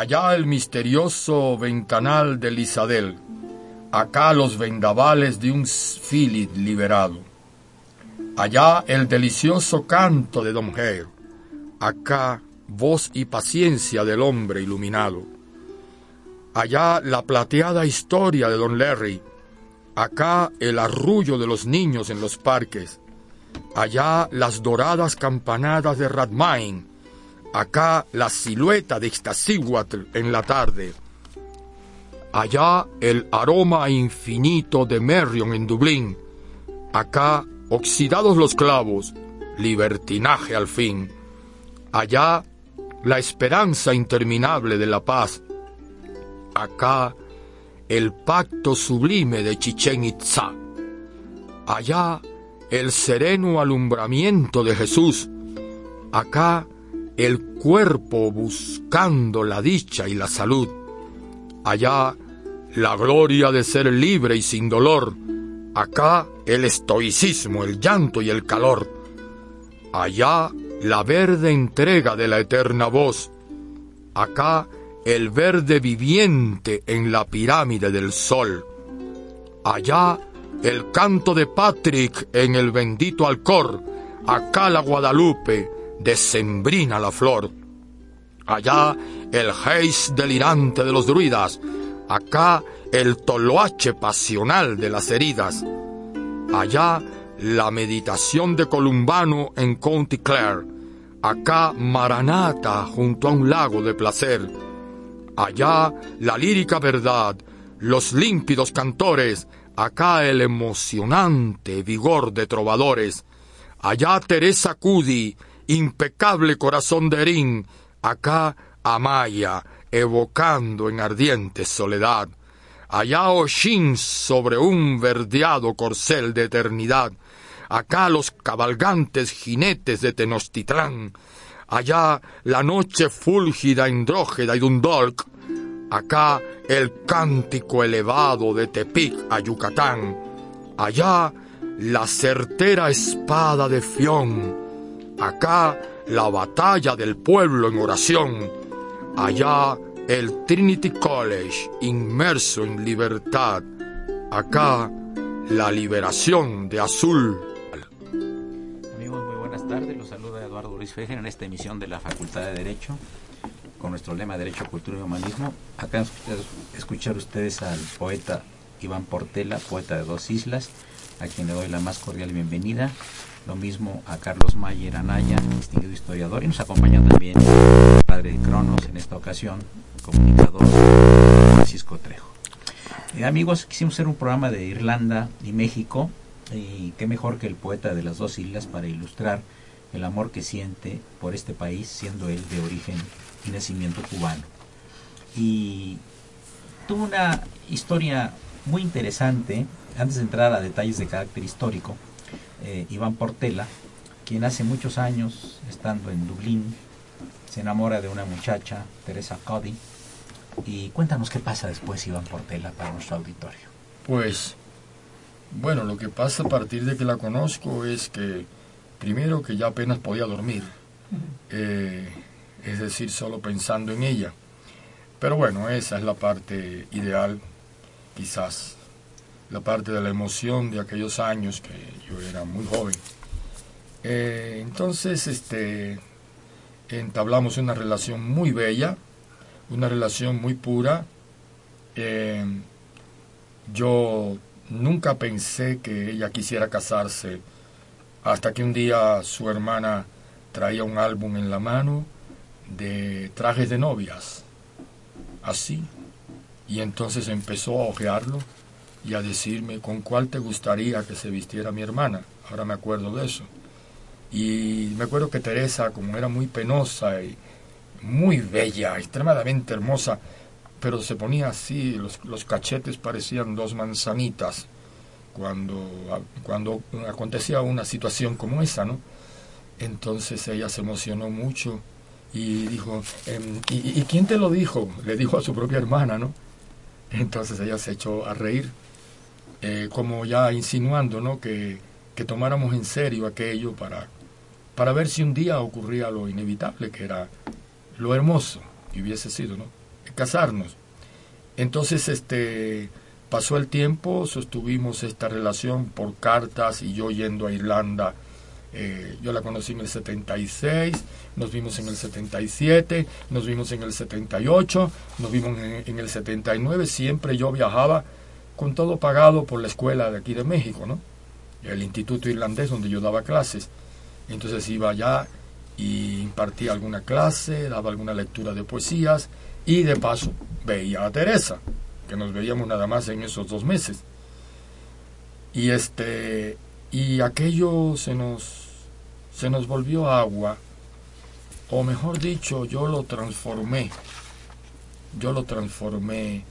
Allá el misterioso ventanal de Lisadel, acá los vendavales de un Philip liberado. Allá el delicioso canto de Don Hare, acá voz y paciencia del hombre iluminado. Allá la plateada historia de Don Larry, acá el arrullo de los niños en los parques, allá las doradas campanadas de Radmain, acá la silueta de Ixtaccíhuatl en la tarde, allá el aroma infinito de Merrion en Dublín, acá oxidados los clavos, libertinaje al fin, allá la esperanza interminable de la paz, acá el pacto sublime de Chichen Itzá, allá el sereno alumbramiento de Jesús, acá el cuerpo buscando la dicha y la salud, allá la gloria de ser libre y sin dolor, acá el estoicismo, el llanto y el calor, allá la verde entrega de la eterna voz, acá el verde viviente en la pirámide del sol, allá el canto de Patrick en el bendito Alcor, acá la Guadalupe, decembrina la flor, allá el geis delirante de los druidas, acá el toloache pasional de las heridas, allá la meditación de Columbano en County Clare, acá Maranata junto a un lago de placer, allá la lírica verdad, los límpidos cantores, acá el emocionante vigor de trovadores, allá Teresa Cudi, impecable corazón de Erín, acá Amaya, evocando en ardiente soledad, allá Oshin sobre un verdeado corcel de eternidad, acá los cabalgantes jinetes de Tenochtitlán, allá la noche fúlgida, andrógeda y Dundalk, acá el cántico elevado de Tepic a Yucatán, allá la certera espada de Fión, acá la batalla del pueblo en oración, allá el Trinity College inmerso en libertad, acá la liberación de Azul. Amigos, muy buenas tardes, los saluda Eduardo Luis Fejer en esta emisión de la Facultad de Derecho con nuestro lema Derecho, Cultura y Humanismo. Acá escuchar ustedes al poeta Iván Portela, poeta de dos islas, a quien le doy la más cordial bienvenida. Lo mismo a Carlos Mayer Anaya, distinguido historiador, y nos acompaña también el padre de Cronos en esta ocasión, comunicador Francisco Trejo. Eh, amigos, quisimos hacer un programa de Irlanda y México, y qué mejor que el poeta de las dos islas para ilustrar el amor que siente por este país, siendo él de origen y nacimiento cubano. Y tuvo una historia muy interesante, antes de entrar a detalles de carácter histórico, eh, Iván Portela, quien hace muchos años, estando en Dublín, se enamora de una muchacha, Teresa Cody, y cuéntanos qué pasa después, Iván Portela, para nuestro auditorio. Pues, bueno, lo que pasa a partir de que la conozco es que, primero que ya apenas podía dormir, eh, es decir, solo pensando en ella. Pero bueno, esa es la parte ideal, quizás, la parte de la emoción de aquellos años que yo era muy joven. Eh, entonces, este, entablamos una relación muy bella, una relación muy pura. Eh, yo nunca pensé que ella quisiera casarse hasta que un día su hermana traía un álbum en la mano de trajes de novias, así, y entonces empezó a ojearlo y a decirme con cuál te gustaría que se vistiera mi hermana. Ahora me acuerdo de eso. Y me acuerdo que Teresa, como era muy penosa y muy bella, extremadamente hermosa, pero se ponía así, los, cachetes parecían dos manzanitas cuando, cuando acontecía una situación como esa, ¿no? Entonces ella se emocionó mucho y dijo, em, ¿y, ¿y, quién te lo dijo? Le dijo a su propia hermana, ¿no? Entonces ella se echó a reír, eh, como ya insinuando, ¿no? Que, que tomáramos en serio aquello para, para ver si un día ocurría lo inevitable, que era lo hermoso que hubiese sido, ¿no? Casarnos. Entonces, este, pasó el tiempo, sostuvimos esta relación por cartas y yo yendo a Irlanda. Eh, yo la conocí en el 76, nos vimos en el 77, nos vimos en el 78, nos vimos en, en, el 79. Siempre yo viajaba con todo pagado por la escuela de aquí de México, ¿no? El Instituto Irlandés donde yo daba clases. Entonces iba allá y impartía alguna clase, daba alguna lectura de poesías y de paso veía a Teresa, que nos veíamos nada más en esos dos meses. Y este y aquello se nos se nos volvió agua, o mejor dicho, yo lo transformé. Yo lo transformé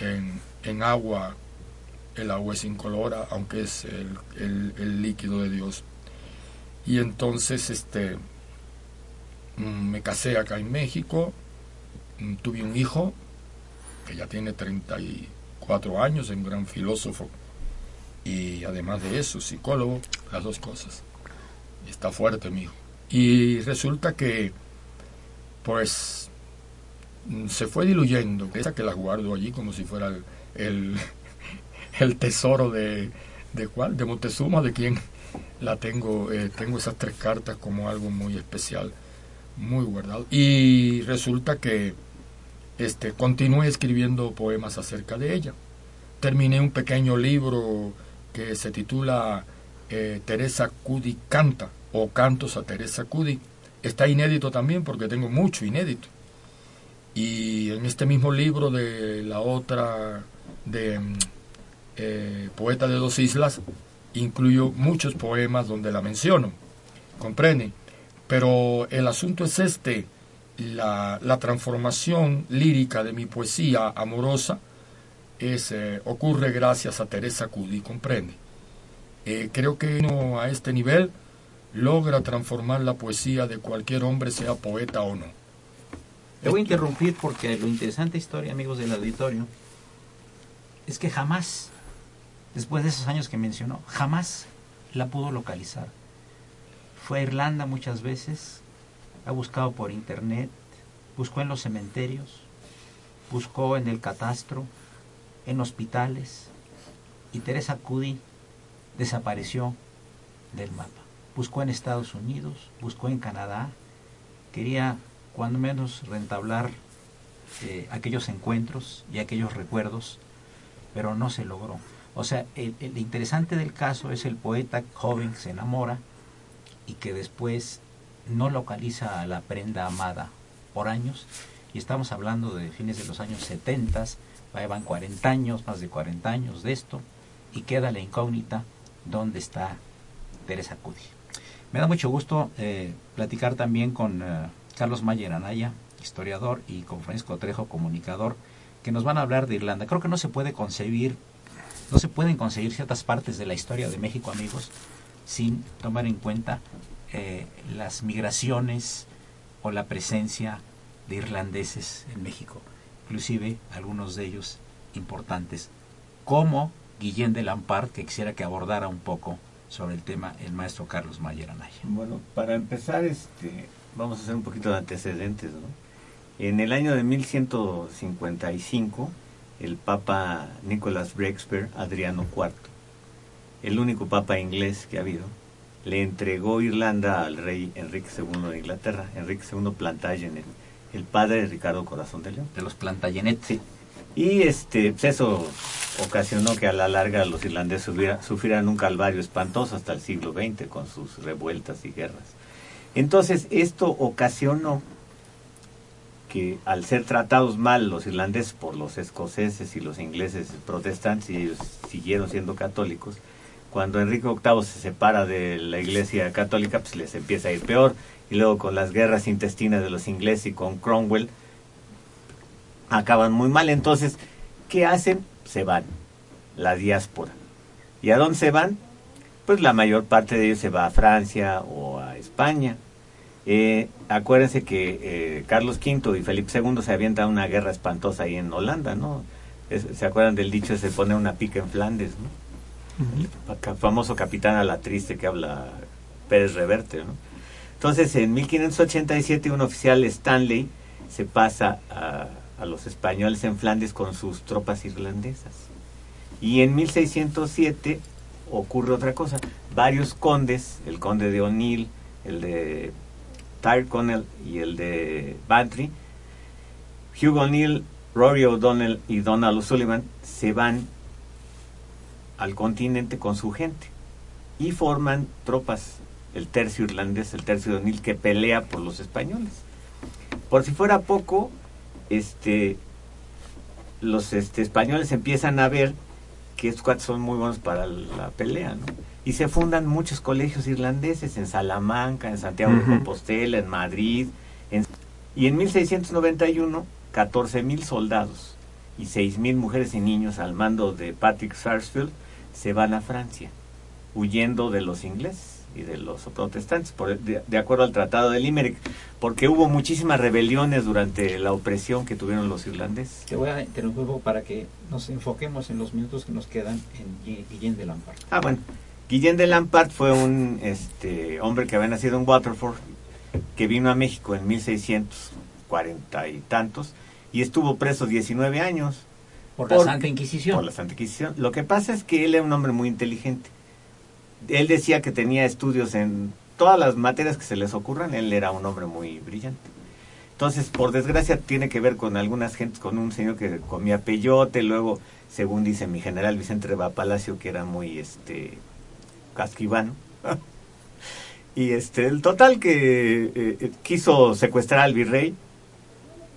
en, en agua. El agua es incolora, aunque es el, líquido de Dios. Y entonces este me casé acá en México, tuve un hijo que ya tiene 34 años, es un gran filósofo y además de eso, psicólogo, las dos cosas. Está fuerte mi hijo. Y resulta que, pues, se fue diluyendo. Esa que la guardo allí como si fuera el, el, el tesoro de, de cuál, de Montezuma, de quien la tengo, eh, tengo esas tres cartas como algo muy especial, muy guardado. Y resulta que este, continué escribiendo poemas acerca de ella. Terminé un pequeño libro que se titula eh, Teresa Cudi canta o Cantos a Teresa Cudi. Está inédito también porque tengo mucho inédito. Y en este mismo libro de la otra, de eh, Poeta de dos Islas, incluyo muchos poemas donde la menciono. ¿Comprende? Pero el asunto es este la, la, transformación lírica de mi poesía amorosa es, eh, ocurre gracias a Teresa Cudi, comprende. Eh, creo que uno a este nivel logra transformar la poesía de cualquier hombre, sea poeta o no. Le voy a interrumpir porque lo interesante historia, amigos del auditorio, es que jamás, después de esos años que mencionó, jamás la pudo localizar. Fue a Irlanda muchas veces, ha buscado por internet, buscó en los cementerios, buscó en el catastro, en hospitales, y Teresa Cudi desapareció del mapa. Buscó en Estados Unidos, buscó en Canadá, quería cuando menos rentablar eh, aquellos encuentros y aquellos recuerdos, pero no se logró. O sea, el, interesante del caso es el poeta joven se enamora y que después no localiza a la prenda amada por años y estamos hablando de fines de los años 70, van 40 años, más de 40 años de esto y queda la incógnita dónde está Teresa Cudi. Me da mucho gusto eh, platicar también con eh, Carlos Mayer Anaya, historiador, y con Francisco Trejo, comunicador, que nos van a hablar de Irlanda. Creo que no se puede concebir, no se pueden conseguir ciertas partes de la historia de México, amigos, sin tomar en cuenta eh, las migraciones o la presencia de irlandeses en México, inclusive algunos de ellos importantes, como Guillén de Lampard, que quisiera que abordara un poco sobre el tema el maestro Carlos Mayer Anaya. Bueno, para empezar, este, vamos a hacer un poquito de antecedentes. ¿no? En el año de 1155, el Papa Nicholas Breakspear, Adriano IV, el único Papa inglés que ha habido, le entregó Irlanda al rey Enrique II de Inglaterra, Enrique II Plantagenet, el padre de Ricardo Corazón de León. De los Plantagenet. Sí. Y este, pues eso ocasionó que a la larga los irlandeses sufrieran un calvario espantoso hasta el siglo XX con sus revueltas y guerras. Entonces, esto ocasionó que al ser tratados mal los irlandeses por los escoceses y los ingleses protestantes, y ellos siguieron siendo católicos, cuando Enrique VIII se separa de la iglesia católica, pues les empieza a ir peor, y luego con las guerras intestinas de los ingleses y con Cromwell, acaban muy mal. Entonces, ¿qué hacen? Se van, la diáspora. ¿Y a dónde se van? Pues la mayor parte de ellos se va a Francia o a España. Eh, acuérdense que eh, Carlos V y Felipe II se avientan una guerra espantosa ahí en Holanda, ¿no? ¿Se acuerdan del dicho de se pone una pica en Flandes, ¿no? El famoso capitán a la triste que habla Pérez Reverte, ¿no? Entonces, en 1587 un oficial Stanley se pasa a, a los españoles en Flandes con sus tropas irlandesas. Y en 1607 ocurre otra cosa. Varios condes, el conde de O'Neill, el de Tyrconnell y el de Bantry, Hugh O'Neill, Rory O'Donnell y Donald O'Sullivan se van al continente con su gente y forman tropas, el tercio irlandés, el tercio de O'Neill, que pelea por los españoles. Por si fuera poco, este, los este, españoles empiezan a ver que estos cuates son muy buenos para la pelea, ¿no? Y se fundan muchos colegios irlandeses en Salamanca, en Santiago de Compostela, en Madrid. y en 1691, 14.000 soldados y 6.000 mujeres y niños al mando de Patrick Sarsfield se van a Francia, huyendo de los ingleses y de los protestantes, por, de, acuerdo al Tratado de Limerick, porque hubo muchísimas rebeliones durante la opresión que tuvieron los irlandeses. Te voy a interrumpir para que nos enfoquemos en los minutos que nos quedan en Guillén de Lampard. Ah, bueno. Guillén de Lampard fue un este, hombre que había nacido en Waterford, que vino a México en 1640 y tantos, y estuvo preso 19 años. Por la Santa Inquisición. Por la Santa Inquisición. Lo que pasa es que él era un hombre muy inteligente él decía que tenía estudios en todas las materias que se les ocurran, él era un hombre muy brillante. Entonces, por desgracia, tiene que ver con algunas gentes, con un señor que comía peyote, luego, según dice mi general Vicente Reba Palacio, que era muy este casquivano. y este, el total que eh, eh, quiso secuestrar al virrey,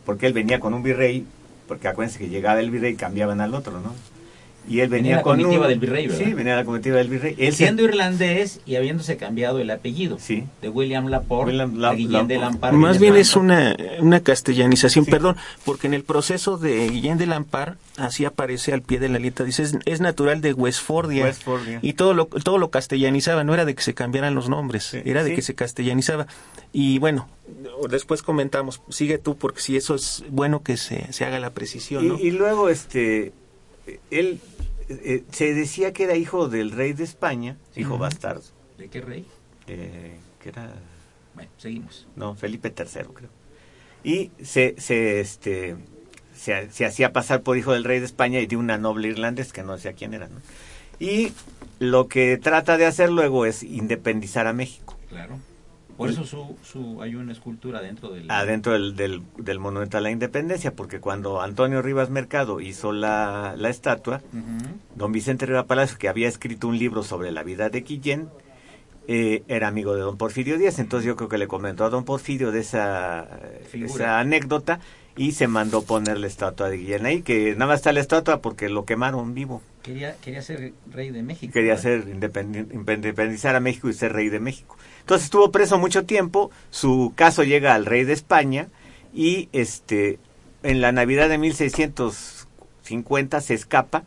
porque él venía con un virrey, porque acuérdense que llegaba el virrey y cambiaban al otro, ¿no? Y él venía, con la comitiva del virrey, ¿verdad? Sí, venía la comitiva del virrey. Él Siendo irlandés y habiéndose cambiado el apellido. Sí. De William Laporte William a Guillén de Lampard. Más bien es una, una castellanización, perdón, porque en el proceso de Guillén de Lampard, así aparece al pie de la letra, dice, es, natural de Westfordia. Westfordia. Y todo lo, todo lo castellanizaba, no era de que se cambiaran los nombres, era de que se castellanizaba. Y bueno, después comentamos, sigue tú, porque si eso es bueno que se, se haga la precisión. ¿no? y luego, este, él eh, se decía que era hijo del rey de España, hijo bastardo. ¿De qué rey? que era... Bueno, seguimos. No, Felipe III, creo. Y se, se, este, se, hacía pasar por hijo del rey de España y de una noble irlandés que no sé quién era, ¿no? Y lo que trata de hacer luego es independizar a México. Claro. Por eso su, su, hay una escultura dentro del... Adentro del, del, Monumento a la Independencia, porque cuando Antonio Rivas Mercado hizo la, la estatua, don Vicente Rivas Palacio, que había escrito un libro sobre la vida de Guillén, eh, era amigo de don Porfirio Díaz, entonces yo creo que le comentó a don Porfirio de esa, esa anécdota y se mandó poner la estatua de Guillén ahí, que nada más está la estatua porque lo quemaron vivo. Quería, quería ser rey de México. Quería ser independizar a México y ser rey de México. Entonces estuvo preso mucho tiempo, su caso llega al rey de España y este en la Navidad de 1650 se escapa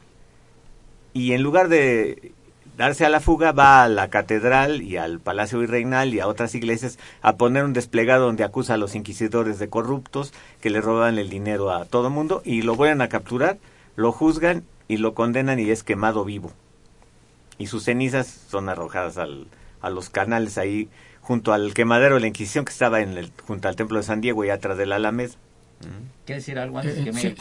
y en lugar de darse a la fuga va a la catedral y al Palacio Virreinal y a otras iglesias a poner un desplegado donde acusa a los inquisidores de corruptos que le roban el dinero a todo mundo y lo vuelven a capturar, lo juzgan y lo condenan y es quemado vivo. Y sus cenizas son arrojadas al, a los canales ahí junto al quemadero de la Inquisición que estaba en el, junto al templo de San Diego y atrás de la Alameda. ¿Quieres decir algo antes que me sí,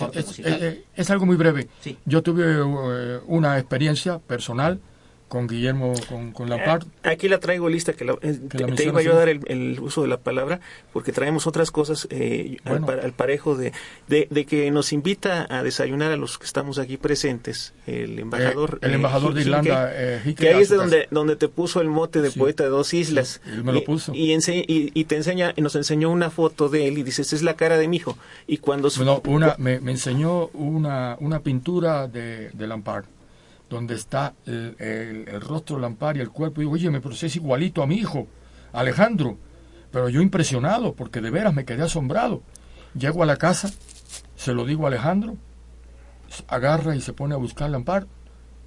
es, es, algo muy breve. Yo tuve uh, una experiencia personal con Guillermo, con, con Lampard. Eh, aquí la traigo lista, que, eh, te, iba yo a dar el, uso de la palabra, porque traemos otras cosas eh, al, parejo de, de, que nos invita a desayunar a los que estamos aquí presentes, el embajador. el embajador de Irlanda, que ahí es donde, donde te puso el mote de poeta de dos islas. él me lo puso. Y, y, te enseña, nos enseñó una foto de él y dice, esta es la cara de mi hijo. Y cuando... Bueno, una, me, me enseñó una, una pintura de, de Lampard donde está el, el, rostro Lampar y el cuerpo. Y digo, oye, me es igualito a mi hijo, Alejandro. Pero yo impresionado, porque de veras me quedé asombrado. Llego a la casa, se lo digo a Alejandro, agarra y se pone a buscar Lampar.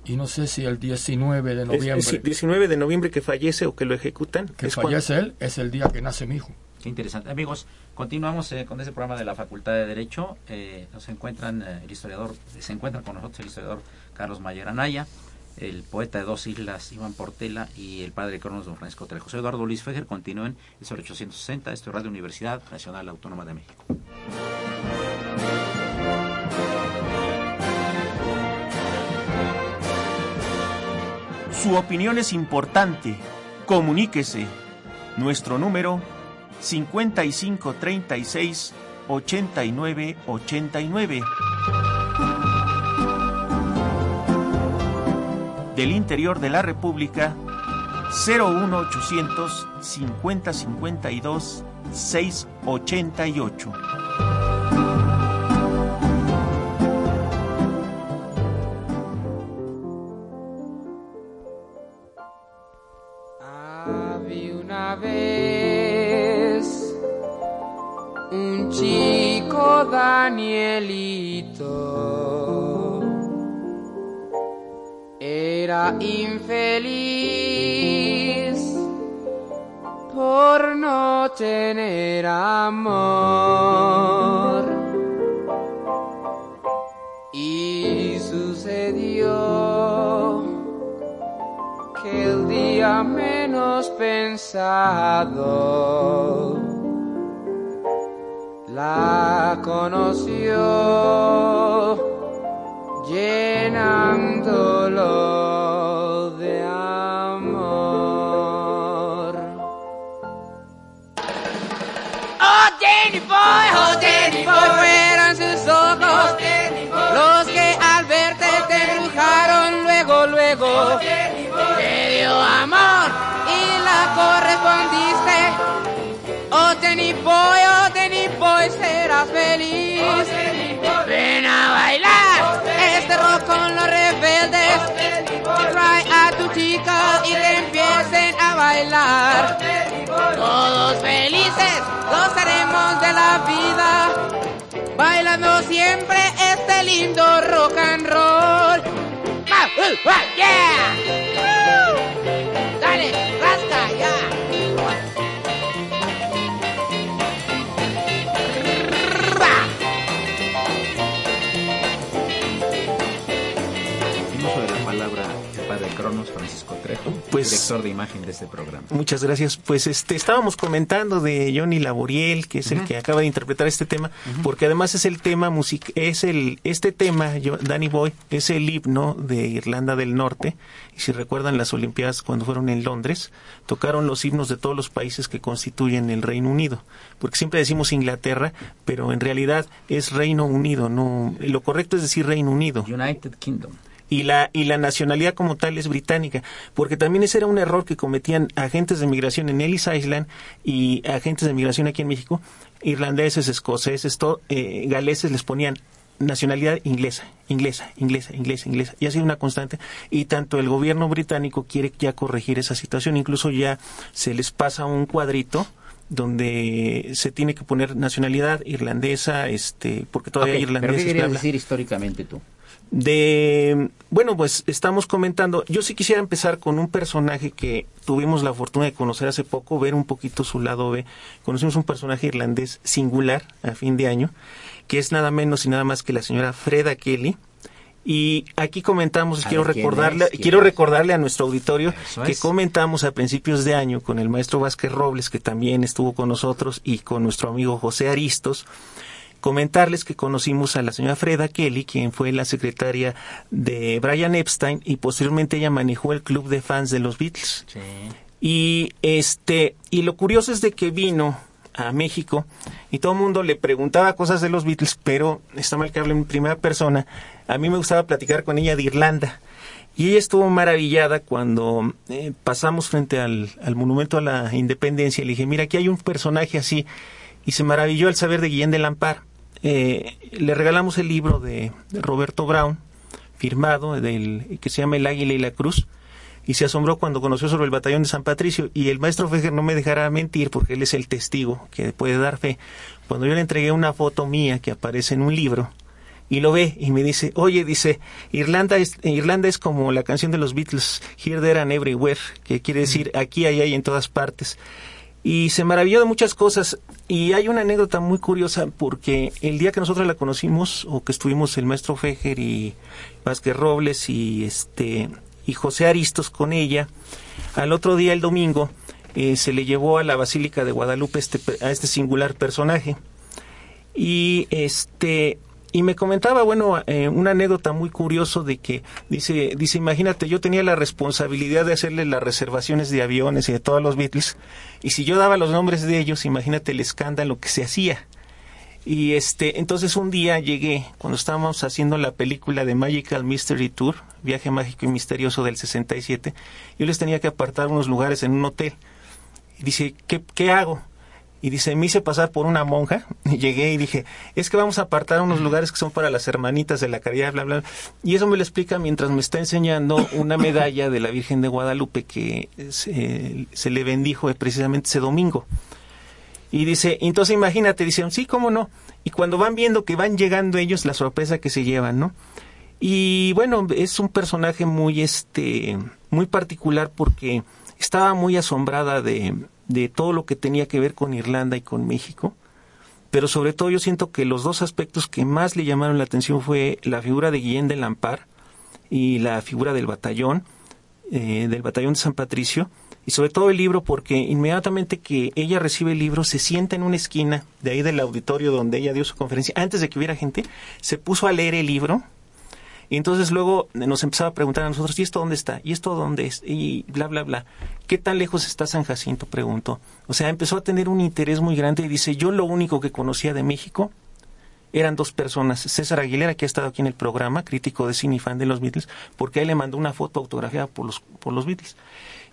Y no sé si el 19 de noviembre. Es, 19 de noviembre que fallece o que lo ejecutan. Que fallece él, es el día que nace mi hijo. Qué interesante. Amigos, continuamos eh, con este programa de la Facultad de Derecho. Eh, nos encuentran eh, el historiador, se encuentra con nosotros el historiador Carlos Mayer Anaya, el poeta de dos islas Iván Portela y el padre Cronos don Francisco Trejo. José Eduardo Luis Fejer continúen el sobre 860, esto es Universidad Nacional Autónoma de México. Su opinión es importante. Comuníquese. Nuestro número 5536 8989. del interior de la República 01800 5052 688. Había una vez chico Danielito era infeliz por no tener amor. Y sucedió que el día menos pensado la conoció llenándolo de amor. Oh, Danny Boy, oh, Danny Boy, fueron sus ojos los que al verte te embrujaron luego, luego. Te dio amor y la correspondiste. Oh, Danny Boy, oh, Feliz. Ven a bailar este rock con los rebeldes. Trae a tu chica y te empiecen a bailar. Todos felices gozaremos de la vida. Bailando siempre este lindo rock and roll. yeah. Dale, rasca ya. Pues, director de imagen de este programa. Muchas gracias. Pues este estábamos comentando de Johnny Laboriel, que es el que acaba de interpretar este tema, porque además es el tema music es el este tema yo, Danny Boy es el himno de Irlanda del Norte y si recuerdan las Olimpiadas cuando fueron en Londres, tocaron los himnos de todos los países que constituyen el Reino Unido, porque siempre decimos Inglaterra, pero en realidad es Reino Unido, no lo correcto es decir Reino Unido. United Kingdom y la y la nacionalidad como tal es británica, porque también ese era un error que cometían agentes de migración en Ellis Island y agentes de migración aquí en México, irlandeses, escoceses, eh, galeses les ponían nacionalidad inglesa, inglesa, inglesa, inglesa, inglesa, y ha sido una constante y tanto el gobierno británico quiere ya corregir esa situación, incluso ya se les pasa un cuadrito donde se tiene que poner nacionalidad irlandesa, este, porque todavía hay irlandeses. ¿Pero qué querías decir históricamente tú? De bueno pues estamos comentando yo sí quisiera empezar con un personaje que tuvimos la fortuna de conocer hace poco ver un poquito su lado B. Conocimos un personaje irlandés singular a fin de año que es nada menos y nada más que la señora Freda Kelly. Y aquí comentamos, quiero recordarle, quiero recordarle a nuestro auditorio que comentamos a principios de año con el maestro Vázquez Robles, que también estuvo con nosotros, y con nuestro amigo José Aristos, comentarles que conocimos a la señora Freda Kelly, quien fue la secretaria de Brian Epstein y posteriormente ella manejó el club de fans de los Beatles. Y este y lo curioso es de que vino a México y todo el mundo le preguntaba cosas de los Beatles, pero está mal que hable en primera persona. A mí me gustaba platicar con ella de Irlanda. Y ella estuvo maravillada cuando eh, pasamos frente al, al, monumento a la independencia. Le dije, mira, aquí hay un personaje así. Y se maravilló al saber de Guillén de Lampar. Eh, le regalamos el libro de, de Roberto Brown, firmado, del, que se llama El Águila y la Cruz y se asombró cuando conoció sobre el batallón de San Patricio y el maestro Fejer no me dejará mentir porque él es el testigo que puede dar fe. Cuando yo le entregué una foto mía que aparece en un libro y lo ve y me dice, oye, dice, Irlanda es, Irlanda es como la canción de los Beatles, Here, There and Everywhere, que quiere decir aquí, allá y en todas partes. Y se maravilló de muchas cosas. Y hay una anécdota muy curiosa porque el día que nosotros la conocimos, o que estuvimos el maestro Fejer y Vázquez Robles y este y José Aristos con ella. Al otro día, el domingo, eh, se le llevó a la Basílica de Guadalupe este, a este singular personaje. Y este y me comentaba, bueno, eh, una anécdota muy curioso de que dice, dice, imagínate, yo tenía la responsabilidad de hacerle las reservaciones de aviones y de todos los Beatles, y si yo daba los nombres de ellos, imagínate el escándalo que se hacía. Y este, entonces un día llegué, cuando estábamos haciendo la película de Magical Mystery Tour, Viaje Mágico y Misterioso del 67, yo les tenía que apartar unos lugares en un hotel. Y dice, ¿qué, qué hago? Y dice, me hice pasar por una monja. Y llegué y dije, es que vamos a apartar unos lugares que son para las hermanitas de la caridad, bla, bla. Y eso me lo explica mientras me está enseñando una medalla de la Virgen de Guadalupe que se, se le bendijo precisamente ese domingo. Y dice, entonces imagínate, dicen, sí, cómo no. Y cuando van viendo que van llegando ellos, la sorpresa que se llevan, ¿no? Y bueno, es un personaje muy, este, muy particular porque estaba muy asombrada de, de todo lo que tenía que ver con Irlanda y con México. Pero sobre todo yo siento que los dos aspectos que más le llamaron la atención fue la figura de Guillén de Lampar y la figura del batallón, eh, del batallón de San Patricio, y sobre todo el libro porque inmediatamente que ella recibe el libro se sienta en una esquina de ahí del auditorio donde ella dio su conferencia, antes de que hubiera gente, se puso a leer el libro y entonces luego nos empezaba a preguntar a nosotros, ¿y esto dónde está? ¿Y esto dónde es? Y bla, bla, bla. ¿Qué tan lejos está San Jacinto? Preguntó. O sea, empezó a tener un interés muy grande y dice, yo lo único que conocía de México eran dos personas. César Aguilera, que ha estado aquí en el programa, crítico de cine y fan de los Beatles, porque él le mandó una foto autografiada por los, por los Beatles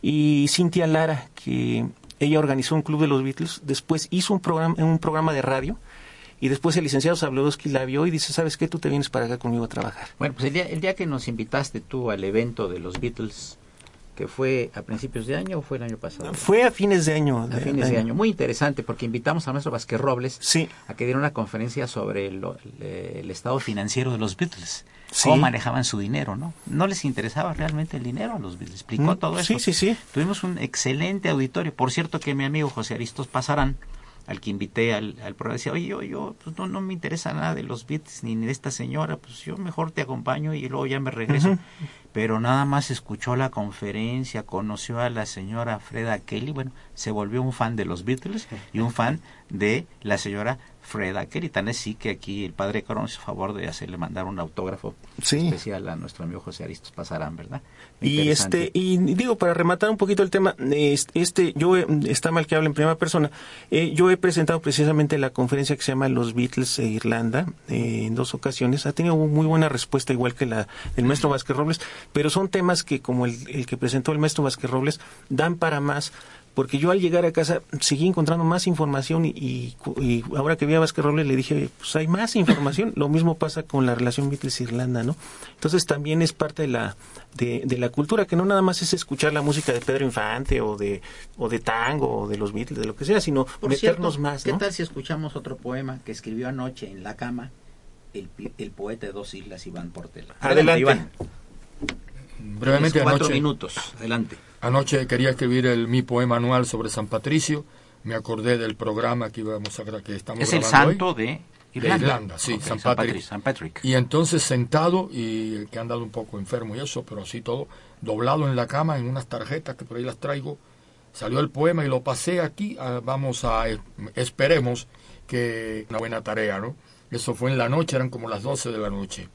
y Cintia Lara, que ella organizó un club de los Beatles, después hizo un programa, un programa de radio y después el licenciado Sabludowski la vio y dice, ¿sabes qué? Tú te vienes para acá conmigo a trabajar. Bueno, pues el día, el día que nos invitaste tú al evento de los Beatles, que fue a principios de año o fue el año pasado? Fue a fines de año. A fines de año. Muy interesante porque invitamos a nuestro Vázquez Robles sí. a que diera una conferencia sobre el, el, estado financiero de los Beatles. Sí. Cómo manejaban su dinero, ¿no? No les interesaba realmente el dinero a los Beatles. Explicó Mm, todo eso. Sí, sí, sí. Tuvimos un excelente auditorio. Por cierto que mi amigo José Aristos Pasarán, al que invité al, al programa, decía, oye, yo, yo pues no, no me interesa nada de los Beatles ni de esta señora, pues yo mejor te acompaño y luego ya me regreso. Uh -huh. Pero nada más escuchó la conferencia, conoció a la señora Freda Kelly, bueno, se volvió un fan de los Beatles y un fan de la señora Tan es sí que aquí el padre Corón hizo favor de hacerle mandar un autógrafo sí. especial a nuestro amigo José Aristos Pasarán, ¿verdad? Y este y digo para rematar un poquito el tema, este yo está mal que hable en primera persona. Eh, yo he presentado precisamente la conferencia que se llama Los Beatles e Irlanda eh, en dos ocasiones. Ha tenido muy buena respuesta igual que la del maestro Vázquez Robles, pero son temas que como el, el que presentó el maestro Vázquez Robles dan para más porque yo al llegar a casa seguí encontrando más información y, y, y ahora que vi a Vázquez Robles le dije, pues hay más información. Lo mismo pasa con la relación Beatles-Irlanda, ¿no? Entonces también es parte de la, de, de, la cultura, que no nada más es escuchar la música de Pedro Infante o de, o de tango o de los Beatles, de lo que sea, sino Por meternos cierto, más, ¿Qué ¿no? tal si escuchamos otro poema que escribió anoche en la cama el, el poeta de dos islas, Iván Portela? Adelante. Iván. Brevemente, cuatro anoche, minutos. Adelante. Anoche quería escribir el, mi poema anual sobre San Patricio. Me acordé del programa que íbamos a que estamos Es el santo hoy. de De Irlanda. Irlanda, sí, San San Patrick. Patrick. San Patrick. Y entonces sentado, y que han dado un poco enfermo y eso, pero así todo, doblado en la cama, en unas tarjetas que por ahí las traigo, salió el poema y lo pasé aquí. ah, vamos a, eh, esperemos que una buena tarea, ¿no? Eso fue en la noche, eran como las 12 de la noche.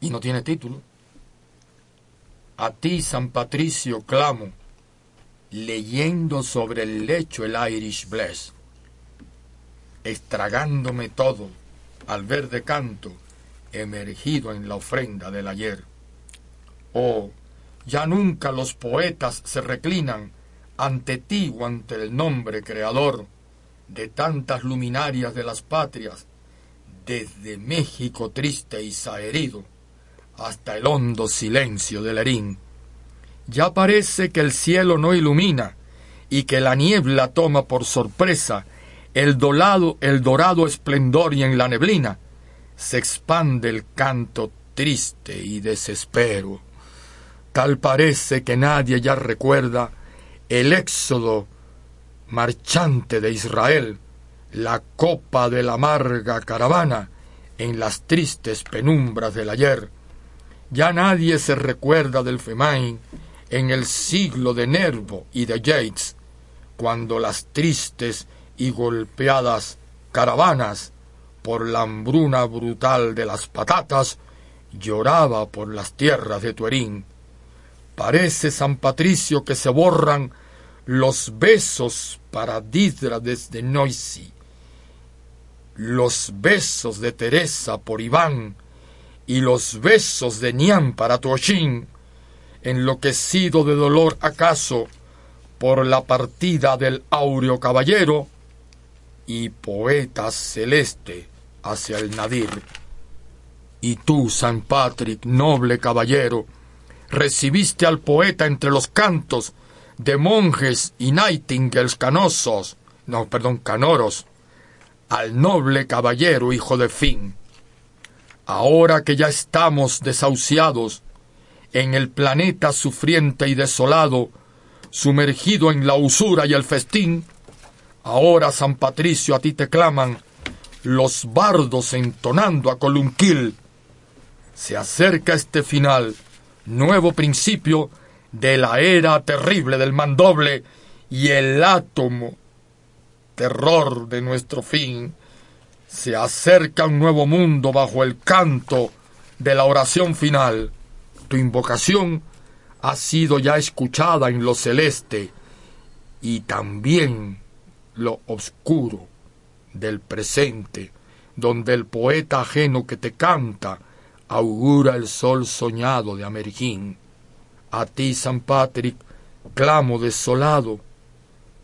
Y no tiene título. A ti, San Patricio, clamo, leyendo sobre el lecho el Irish Bless, estragándome todo al verde canto emergido en la ofrenda del ayer. Oh, ya nunca los poetas se reclinan ante ti o ante el nombre creador de tantas luminarias de las patrias, desde México triste y saherido hasta el hondo silencio del Erín. Ya parece que el cielo no ilumina y que la niebla toma por sorpresa el dolado, el dorado esplendor y en la neblina se expande el canto triste y desespero. Tal parece que nadie ya recuerda el éxodo marchante de Israel, la copa de la amarga caravana en las tristes penumbras del ayer. Ya nadie se recuerda del Femain en el siglo de Nervo y de Yates, cuando las tristes y golpeadas caravanas por la hambruna brutal de las patatas lloraba por las tierras de Tuerín. Parece San Patricio que se borran los besos para Didra desde Noisy, los besos de Teresa por Iván y los besos de Nián para Tuochín, enloquecido de dolor acaso por la partida del áureo caballero y poeta celeste hacia el Nadir. Y tú, San Patrick, noble caballero, recibiste al poeta entre los cantos de monjes y nightingales canosos, no, perdón, canoros, al noble caballero hijo de fin. Ahora que ya estamos desahuciados en el planeta sufriente y desolado, sumergido en la usura y el festín, ahora San Patricio a ti te claman los bardos entonando a colunquil. Se acerca este final, nuevo principio de la era terrible del mandoble y el átomo, terror de nuestro fin. Se acerca un nuevo mundo bajo el canto de la oración final. Tu invocación ha sido ya escuchada en lo celeste y también lo oscuro del presente, donde el poeta ajeno que te canta augura el sol soñado de Amergín. A ti, San Patrick, clamo desolado,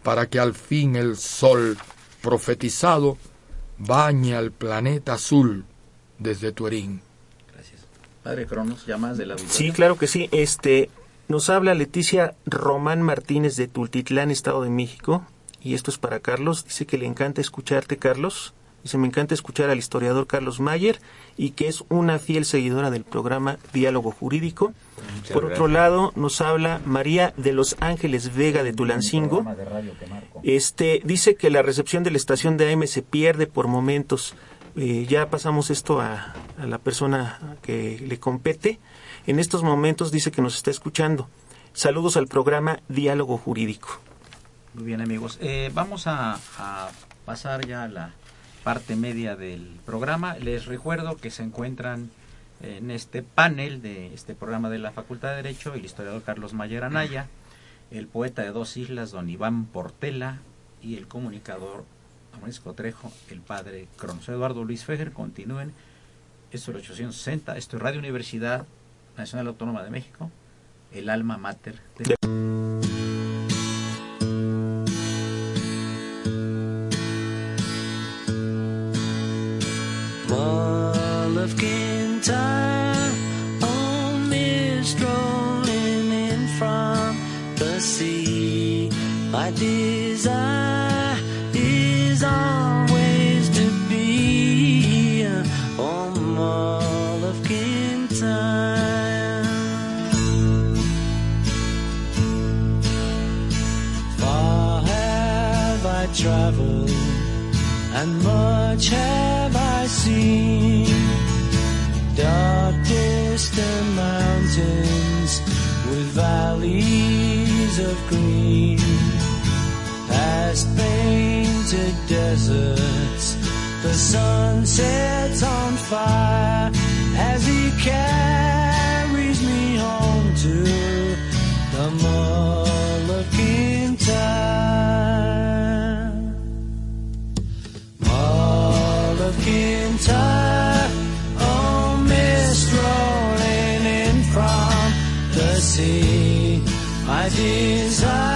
para que al fin el sol profetizado bañe al planeta azul desde Turín. Gracias. Padre Cronos, ¿llamas de la Sí, claro que sí. Este, nos habla Leticia Román Martínez de Tultitlán, Estado de México y esto es para Carlos. Dice que le encanta escucharte, Carlos. Dice, me encanta escuchar al historiador Carlos Mayer y que es una fiel seguidora del programa Diálogo Jurídico. Por otro lado, nos habla María de Los Ángeles Vega de Tulancingo. Este, dice que la recepción de la estación de AM se pierde por momentos. Eh, ya pasamos esto a, a la persona que le compete. En estos momentos dice que nos está escuchando. Saludos al programa Diálogo Jurídico. Muy bien amigos, eh, vamos a, pasar ya a la parte media del programa. Les recuerdo que se encuentran en este panel de este programa de la Facultad de Derecho el historiador Carlos Mayer Anaya, el poeta de dos islas don Iván Portela y el comunicador Amorisco Trejo, el padre Cronos Eduardo Luis Fejer. Continúen. Esto es el 860, esto es Radio Universidad Nacional Autónoma de México, el alma mater de... of green past painted deserts The sun sets on fire as he carries me home to the Molokin time. My desire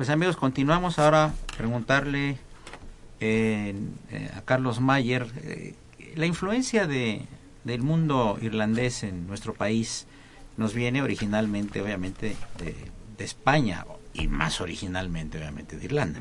Pues amigos, continuamos ahora a preguntarle eh, eh, a Carlos Mayer eh, la influencia de, del mundo irlandés en nuestro país nos viene originalmente, obviamente, de, de España y más originalmente, obviamente, de Irlanda.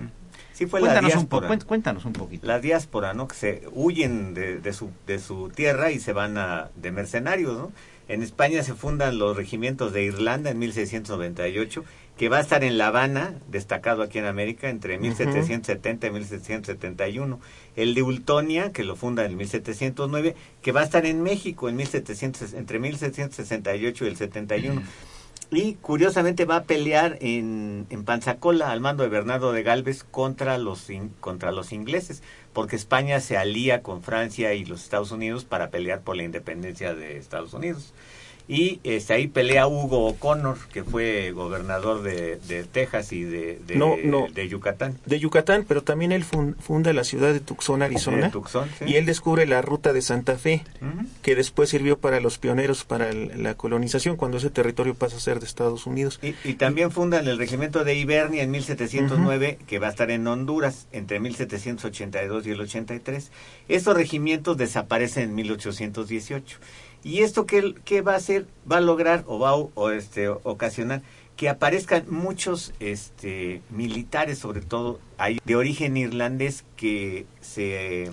Sí, fue la cuéntanos, un diáspora. po- cuen- cuéntanos un poquito. La diáspora, ¿no? Que se huyen de, de su, de su tierra y se van a, de mercenarios, ¿no? En España se fundan los regimientos de Irlanda en 1698, que va a estar en La Habana, destacado aquí en América, entre 1770 y 1771. El de Ultonia, que lo funda en 1709, que va a estar en México en 1700, entre 1768 y el 71. Y curiosamente va a pelear en, en Panzacola al mando de Bernardo de Galvez contra los, in- contra los ingleses, porque España se alía con Francia y los Estados Unidos para pelear por la independencia de Estados Unidos. Y este, ahí pelea Hugo O'Connor, que fue gobernador de, de Texas y de, de, No, no. de Yucatán. de Yucatán, pero también él fun- funda la ciudad de Tucson, Arizona, De Tucson, sí. y él descubre la ruta de Santa Fe, que después sirvió para los pioneros para el- la colonización, cuando ese territorio pasa a ser de Estados Unidos. Y, y también fundan el regimiento de Ibernia en 1709, que va a estar en Honduras entre 1782 y el 83. Estos regimientos desaparecen en 1818. ¿Y esto qué, qué va a hacer? Va a lograr o va a o, este, ocasionar que aparezcan muchos este, militares, sobre todo hay de origen irlandés, que se, eh,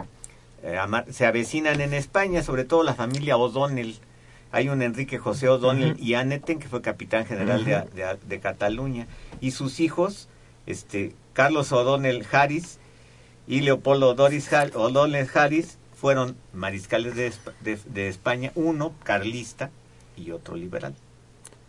se avecinan en España, sobre todo la familia O'Donnell. Hay un Enrique José O'Donnell y Anneten, que fue capitán general de, de- de Cataluña. Y sus hijos, este, Carlos O'Donnell Harris y Leopoldo Doris O'Donnell Harris, fueron mariscales de, de- de España, uno carlista y otro liberal.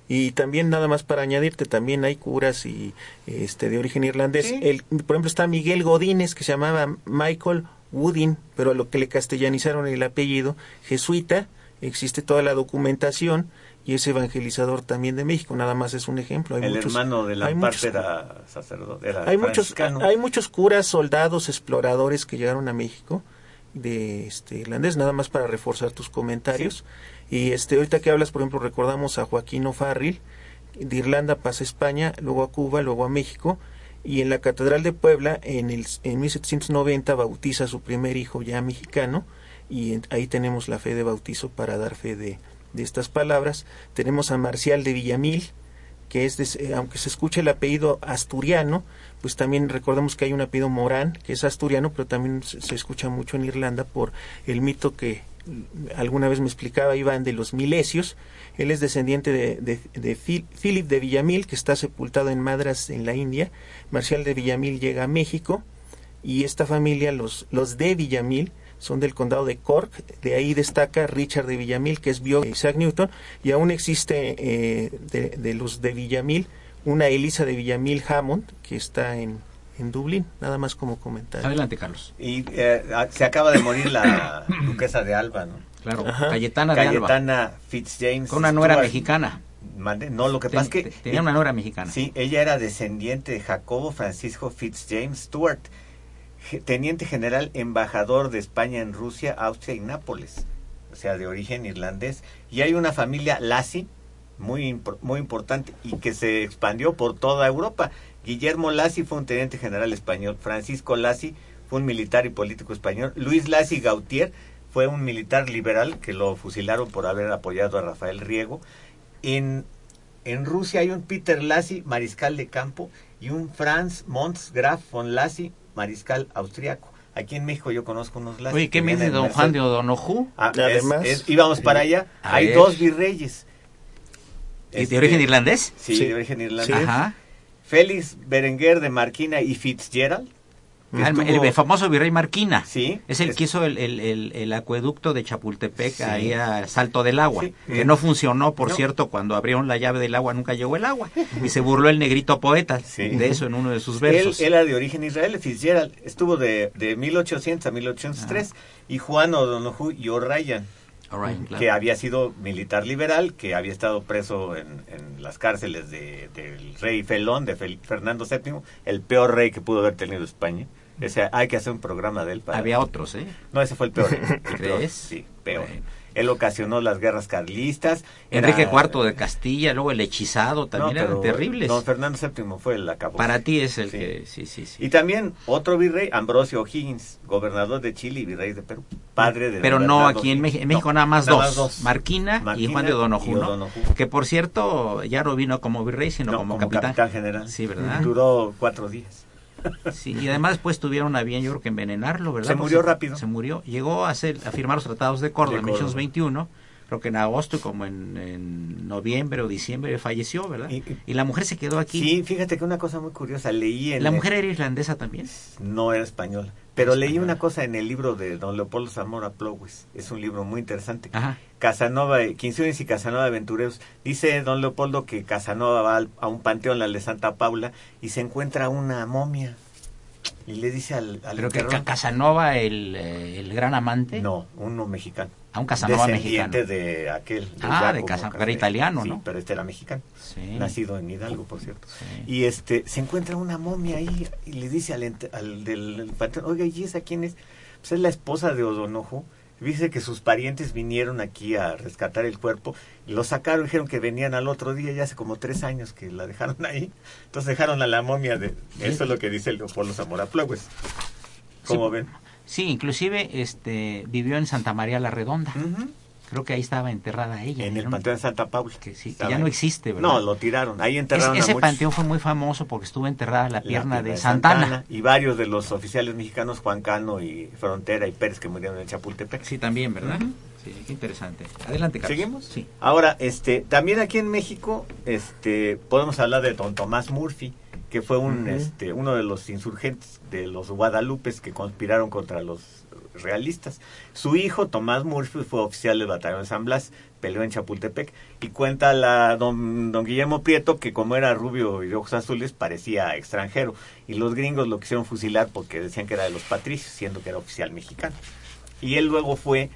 Y también nada más para añadirte, también hay curas y este de origen irlandés. Sí. El, por ejemplo, está Miguel Godínez, que se llamaba Michael Woodin, pero a lo que le castellanizaron el apellido, jesuita, existe toda la documentación y es evangelizador también de México, nada más es un ejemplo. Hay el muchos- hermano de la hay parte muchos- era sacerdote, era hay muchos, hay muchos curas, soldados, exploradores que llegaron a México de este irlandés, nada más para reforzar tus comentarios. Y este ahorita que hablas, por ejemplo, recordamos a Joaquín O'Farrill, de Irlanda pasa a España, luego a Cuba, luego a México, y en la Catedral de Puebla, en, el, en 1790, bautiza a su primer hijo ya mexicano, y en- ahí tenemos la fe de bautizo para dar fe de, de estas palabras. Tenemos a Marcial de Villamil, que es, de- aunque se escuche el apellido asturiano, pues también recordemos que hay un apellido Morán, que es asturiano, pero también se, escucha mucho en Irlanda por el mito que alguna vez me explicaba Iván de los milesios. Él es descendiente de, de, de Phil- Philip de Villamil, que está sepultado en Madras, en la India. Marcial de Villamil llega a México y esta familia, los, los de Villamil, son del condado de Cork. De ahí destaca Richard de Villamil, que es biólogo de Isaac Newton, y aún existe eh, de, de los de Villamil una Elisa de Villamil Hammond, que está en, en Dublín, nada más como comentario. Adelante, Carlos. Y eh, se acaba de morir la duquesa de Alba, ¿no? Claro, Ajá. Cayetana de Alba. Cayetana Fitzjames. Con una nuera Stuart. mexicana. No, lo que Ten- pasa es que... te- tenía una nuera mexicana. Sí, ella era descendiente de Jacobo Francisco Fitzjames Stuart, teniente general embajador de España en Rusia, Austria y Nápoles, o sea, de origen irlandés. Y hay una familia Lassi, muy, muy importante, y que se expandió por toda Europa. Guillermo Lassi fue un teniente general español, Francisco Lassi fue un militar y político español, Luis Lassi Gautier fue un militar liberal que lo fusilaron por haber apoyado a Rafael Riego. En, en Rusia hay un Peter Lassi, mariscal de campo, y un Franz Mons Graf von Lassi, mariscal austriaco. Aquí en México yo conozco unos Lassi. Oye, ¿qué me dice don Juan de. O'Donoghue? Ah, Además- es- íbamos para allá. A Hay ver. dos virreyes. ¿De Este, origen irlandés? Sí, Sí. de origen irlandés. Sí. Ajá. Félix Berenguer de Marquina y Fitzgerald. Ah, el, famoso virrey Marquina. Sí. Es el Es- que hizo el, el- el- acueducto de Chapultepec Sí. ahí a Salto del Agua. Sí. Que no funcionó, por No. cierto, cuando abrieron la llave del agua nunca llegó el agua. Y se burló el negrito poeta Sí. de eso en uno de sus versos. él era de origen israelí, Fitzgerald. Estuvo de, de 1800 a 1803. Y Juan O'Donoghue y O'Ryan, right, claro. que había sido militar liberal, que había estado preso en, en las cárceles de- del rey Felón, de Fel- Fernando VII, el peor rey que pudo haber tenido España. O sea, hay que hacer un programa de él. Para... Había otros, ¿eh? No, ese fue el peor. el peor, ¿Crees? Sí, peor. Bueno. Él ocasionó las guerras carlistas. Enrique Era- IV de Castilla, luego el hechizado, también No, eran terribles. Don Fernando VII fue el acabó. Para ti es el Sí. que... Sí, sí, sí. Y también otro virrey, Ambrosio O'Higgins, gobernador de Chile y virrey de Perú, padre de Pero no aquí en. México, en México No, nada, más, nada dos, Marquina, y Juan de y ¿no? Que por cierto, ya no vino como virrey, sino No, como, capitán. general. Sí, ¿verdad? Duró cuatro días. Sí, y además después tuvieron a bien, yo creo que envenenarlo, ¿verdad? Se Pues murió rápido. Se murió. Llegó a, hacer, a firmar los tratados de Córdoba en Córdoba. 1821, creo que en agosto como en, en noviembre o diciembre falleció, ¿verdad? Y- Y, la mujer se quedó aquí. Sí, fíjate que una cosa muy curiosa, leí en... ¿La mujer era irlandesa también? No era española. Pero leí Española. una cosa en el libro de don Leopoldo Zamora Plowes. Es un libro muy interesante. Ajá. Casanova, Quinciones y Casanova Aventureros. Dice don Leopoldo que Casanova va a un panteón, la de Santa Paula, y se encuentra una momia. Y le dice al, al Pero que Casanova, el, eh, el gran amante, No, uno mexicano. A un Casanova mexicano. de aquel. de Ah, de Casanova, era italiano, Sí, ¿no? pero este era mexicano. Sí. Nacido en Hidalgo, por cierto. Sí. Y este, se encuentra una momia ahí y le dice al, al del el panteón, oiga, ¿y esa quién es? Pues es la esposa de Odonojo. Dice que sus parientes vinieron aquí a rescatar el cuerpo lo sacaron, dijeron que venían al otro día, ya hace como tres años que la dejaron ahí. Entonces dejaron a la momia de... Eso es lo que dice el Leopoldo Zamora Plugues. ¿Cómo ven? Sí, inclusive este vivió en Santa María la Redonda. Ujú. Creo que ahí estaba enterrada ella. En el ¿no? panteón de Santa Paula. Que sí, que ya no existe, ¿verdad? No, lo tiraron. Ahí Es- enterraron a ese muchos. panteón fue muy famoso porque estuvo enterrada la La pierna de Santana. Y varios de los oficiales mexicanos, Juan Cano y Frontera y Pérez, que murieron en Chapultepec. Sí, también, ¿verdad? Sí, qué interesante. Adelante, Carlos. ¿Seguimos? Sí. Ahora, este, también aquí en México, este, podemos hablar de don Tomás Murphy, que fue un, este, uno de los insurgentes de los Guadalupes que conspiraron contra los realistas. Su hijo, Tomás Murphy, fue oficial del batallón de San Blas, peleó en Chapultepec, y cuenta la don, don Guillermo Prieto que como era rubio y de ojos azules, parecía extranjero, y los gringos lo quisieron fusilar porque decían que era de los patricios, siendo que era oficial mexicano. Y él luego fue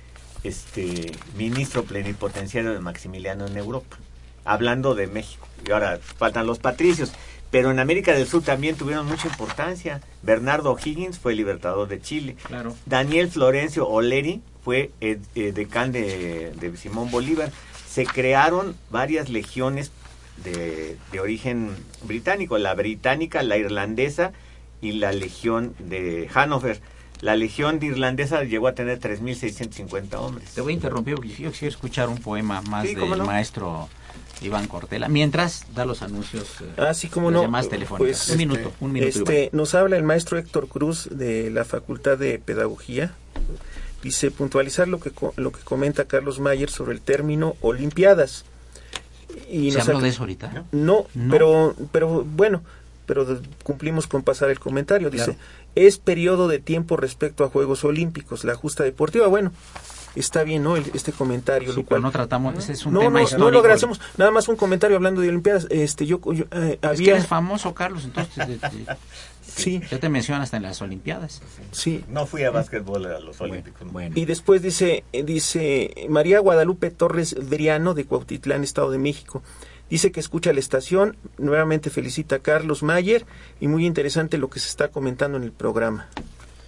este ministro plenipotenciario de Maximiliano en Europa, hablando de México. Y ahora faltan los patricios. Pero en América del Sur también tuvieron mucha importancia. Bernardo Higgins fue libertador de Chile. Claro. Daniel Florencio Oleri fue eh, eh, decán de, de Simón Bolívar. Se crearon varias legiones de, de origen británico, la británica, la irlandesa y la legión de Hannover. La legión de irlandesa llegó a tener 3.650 hombres. Te voy a interrumpir porque yo quiero escuchar un poema más Sí, del no. maestro Iván Cortela. Mientras da los anuncios, eh, Ah, sí, como no. llamadas telefónicas. Pues, un minuto, un minuto. Este, Iván. nos habla el maestro Héctor Cruz de la Facultad de Pedagogía. Dice puntualizar lo que lo que comenta Carlos Mayer sobre el término Olimpiadas. Y ¿Se nos habló de eso ahorita? No, No. pero pero bueno, pero cumplimos con pasar el comentario. Dice, Claro. es periodo de tiempo respecto a Juegos Olímpicos, la justa deportiva. Bueno, está bien, ¿no? El- este comentario, Sí, lo pero cual no tratamos, ese es un no, tema no, histórico. no lo agradecemos. Nada más un comentario hablando de Olimpiadas. Este, yo, yo, eh, Es que había, eres famoso, Carlos, entonces te- sí, ya te mencionan hasta en las Olimpiadas. sí. No fui a básquetbol a los Olímpicos. ¿no? Bueno, Y después dice, eh, dice María Guadalupe Torres Driano de Cuautitlán, Estado de México. Dice que escucha la estación, nuevamente felicita a Carlos Mayer y muy interesante lo que se está comentando en el programa.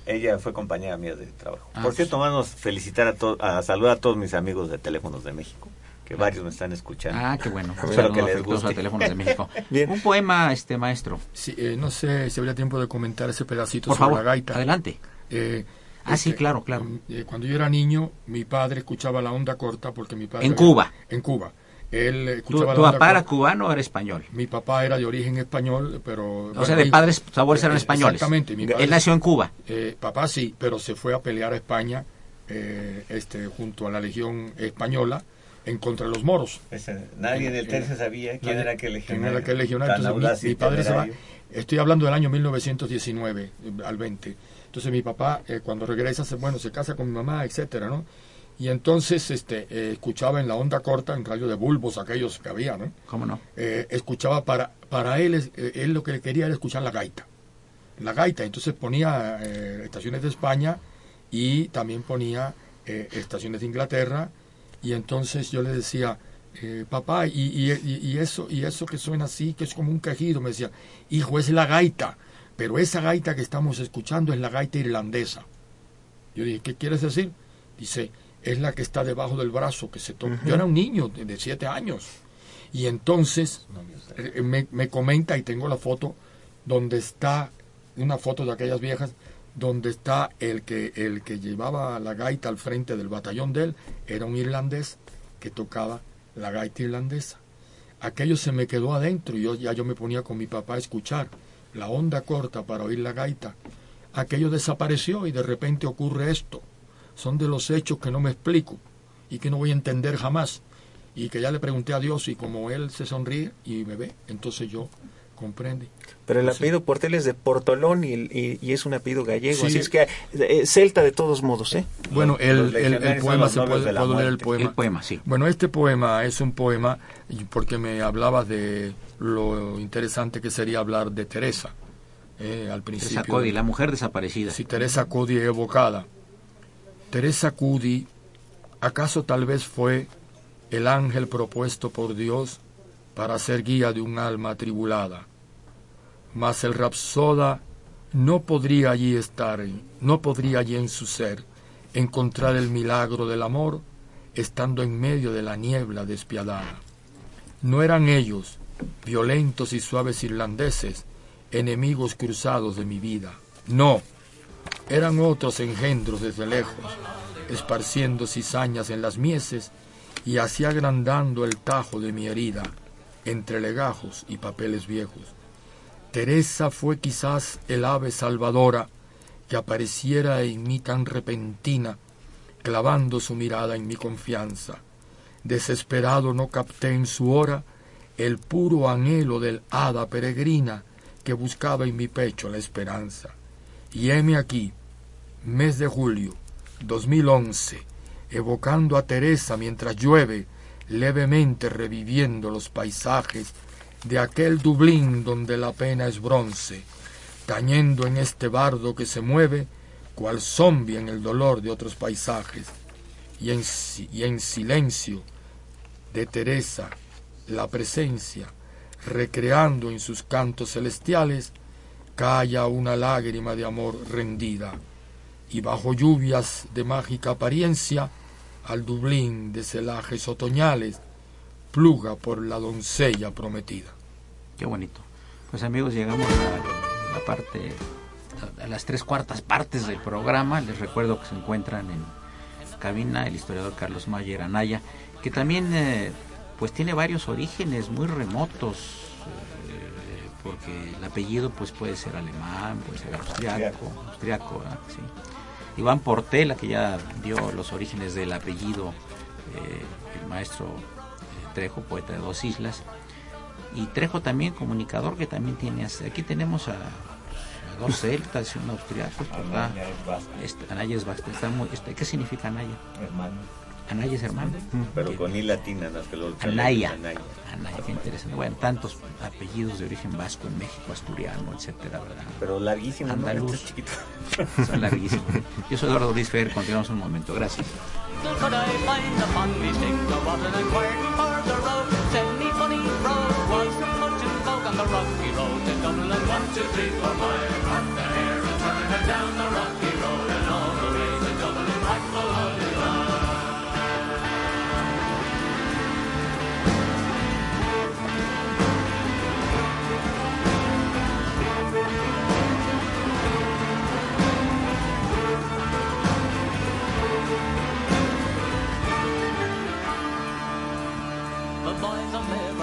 Ella fue compañera mía de trabajo. Ah, Por cierto, vamos a felicitar a todos, a saludar a todos mis amigos de Teléfonos de México, que varios me están escuchando. ah, qué bueno. Un Espero que les guste. a Teléfonos de México. Bien. Un poema, este maestro. Sí, eh, no sé si habría tiempo de comentar ese pedacito Por sobre favor, la gaita. adelante. Eh, Ah, sí, este, claro, claro. eh, cuando yo era niño, mi padre escuchaba la onda corta porque mi padre... En Cuba. En Cuba. Él ¿Tu, escuchaba papá era cubano o era español? Mi papá era de origen español, pero... O sea, de padres sabores eran eh, españoles. Exactamente. Mi padre- Él nació en Cuba. Eh, papá sí, pero se fue a pelear a España eh, este, junto a la Legión Española en contra de los moros. Nadie del tercio sabía quién era aquel ¿Quién legionario. era aquel legionario? Entonces, mi, padre se va. Estoy hablando del año 1919 eh, al 20. Entonces mi papá eh, cuando regresa, se, bueno, se casa con mi mamá, etcétera, ¿no? Y entonces este eh, escuchaba en la onda corta, en radio de bulbos aquellos que había, ¿no? ¿Cómo no? Eh, escuchaba para para él eh, él lo que quería era escuchar la gaita. La gaita, entonces ponía estaciones de España y también ponía estaciones de Inglaterra y entonces yo le decía eh, papá y- y eso y eso que suena así que es como un quejido me decía hijo es la gaita pero esa gaita que estamos escuchando es la gaita irlandesa yo dije qué quieres decir dice es la que está debajo del brazo que se toca yo era un niño de, de siete años. Y entonces eh, me, me comenta y tengo la foto donde está una foto de aquellas viejas donde está el que el que llevaba la gaita al frente del batallón de él era un irlandés que tocaba la gaita irlandesa. Aquello se me quedó adentro y yo ya yo me ponía con mi papá a escuchar la onda corta para oír la gaita. Aquello desapareció y de repente ocurre esto son de los hechos que no me explico y que no voy a entender jamás y que ya le pregunté a Dios y como él se sonríe y me ve entonces yo comprende Pero el Pues sí. apellido Portel es de Portolón y, y- y es un apellido gallego, Sí. así es que eh, celta de todos modos, ¿eh? Bueno, el, el- poema se puede, puedo leer el poema. El poema, sí. Bueno, este poema es un poema y porque me hablabas de lo interesante que sería hablar de Teresa eh, al principio. Teresa Cody, la mujer desaparecida. Sí, Teresa Cudi evocada. Teresa Cudi, ¿acaso tal vez fue el ángel propuesto por Dios para ser guía de un alma atribulada? Mas el rapsoda no podría allí estar, no podría allí en su ser encontrar el milagro del amor, estando en medio de la niebla despiadada. No eran ellos, violentos y suaves irlandeses, enemigos cruzados de mi vida. No, eran otros engendros desde lejos, esparciendo cizañas en las mieses y así agrandando el tajo de mi herida entre legajos y papeles viejos. Teresa fue quizás el ave salvadora que apareciera en mí tan repentina, clavando su mirada en mi confianza. Desesperado no capté en su hora el puro anhelo del hada peregrina que buscaba en mi pecho la esperanza. Y heme aquí, mes de julio, 2011, evocando a Teresa mientras llueve, levemente reviviendo los paisajes de aquel Dublín donde la pena es bronce, tañendo en este bardo que se mueve, cual zombie en el dolor de otros paisajes, y en, y en silencio de Teresa, la presencia, recreando en sus cantos celestiales, calla una lágrima de amor rendida, y bajo lluvias de mágica apariencia, al Dublín de celajes otoñales, pluga por la doncella prometida. Qué bonito. Pues amigos, llegamos a la parte, a las tres cuartas partes del programa. Les recuerdo que se encuentran en cabina el historiador Carlos Mayer Anaya, que también eh, pues tiene varios orígenes muy remotos, eh, porque el apellido pues puede ser alemán, puede ser austriaco, austriaco, ¿verdad? Sí. Iván Portela, que ya dio los orígenes del apellido, eh, el maestro eh, Trejo, poeta de dos islas, y Trejo también comunicador, que también tiene, aquí tenemos a, a dos celtas y un austriaco, ¿verdad? Este, Anaya es vasco, está muy- este, ¿qué significa Anaya? Hermano. Anaya es hermano. Pero Que- con I latina, ¿no? Que lo- Anaya. Anaya. Anaya, qué interesante. Bueno, tantos apellidos de origen vasco en México, asturiano, etcétera, ¿verdad? Pero larguísimo, ¿no? Andaluz. Este es chiquito. Son larguísimos. Yo soy Eduardo Luis Fer, continuamos un momento. Gracias.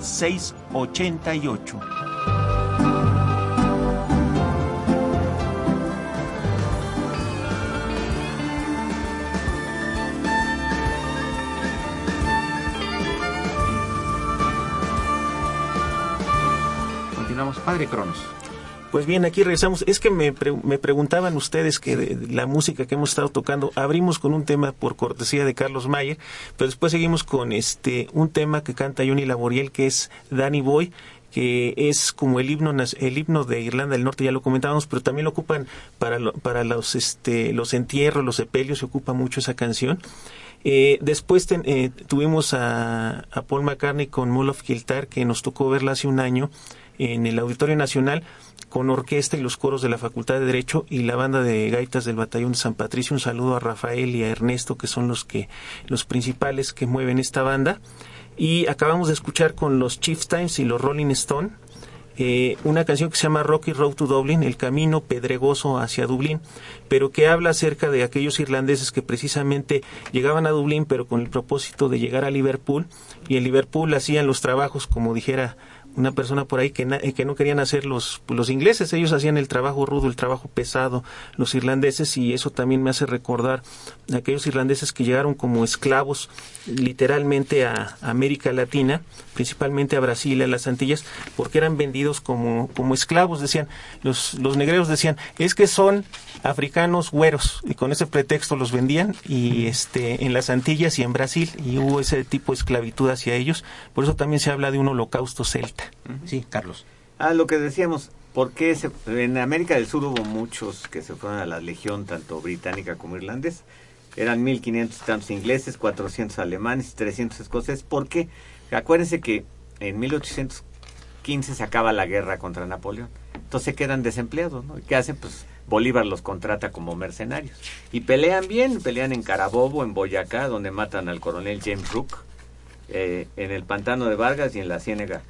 688. Continuamos. Padre Cronos. Pues bien, aquí regresamos. Es que me, me preguntaban ustedes que de- la música que hemos estado tocando, abrimos con un tema por cortesía de Carlos Mayer, pero después seguimos con este un tema que canta Johnny Laboriel, que es Danny Boy, que es como el himno el himno de Irlanda del Norte, ya lo comentábamos, pero también lo ocupan para lo- para los este los entierros, los sepelios, se ocupa mucho esa canción. Eh, después ten- eh, tuvimos a, a Paul McCartney con Mull of Kiltar, que nos tocó verla hace un año en el Auditorio Nacional con orquesta y los coros de la Facultad de Derecho y la banda de gaitas del Batallón de San Patricio. Un saludo a Rafael y a Ernesto, que son los que los principales que mueven esta banda. Y acabamos de escuchar con los Chief Times y los Rolling Stone eh, una canción que se llama Rocky Road to Dublin, el camino pedregoso hacia Dublín, pero que habla acerca de aquellos irlandeses que precisamente llegaban a Dublín, pero con el propósito de llegar a Liverpool, y en Liverpool hacían los trabajos, como dijera una persona por ahí que, na- eh, que no querían hacer los, los ingleses, ellos hacían el trabajo rudo, el trabajo pesado, los irlandeses, y eso también me hace recordar a aquellos irlandeses que llegaron como esclavos literalmente a América Latina, principalmente a Brasil, a las Antillas, porque eran vendidos como, como esclavos, decían, los, los negreros decían, es que son africanos güeros, y con ese pretexto los vendían, y este, en las Antillas y en Brasil, y hubo ese tipo de esclavitud hacia ellos, por eso también se habla de un holocausto celta. Sí, Carlos. Ah, lo que decíamos, ¿por qué se- en América del Sur hubo muchos que se fueron a la Legión, tanto británica como irlandés? Eran 1500 y tantos ingleses, 400 alemanes y 300 escoceses. ¿Por qué? Acuérdense que en 1815 se acaba la guerra contra Napoleón. Entonces se quedan desempleados, ¿no? ¿Y ¿Qué hacen? Pues Bolívar los contrata como mercenarios. Y pelean bien, pelean en Carabobo, en Boyacá, donde matan al coronel James Rook, eh, en el pantano de Vargas y en la Ciénega.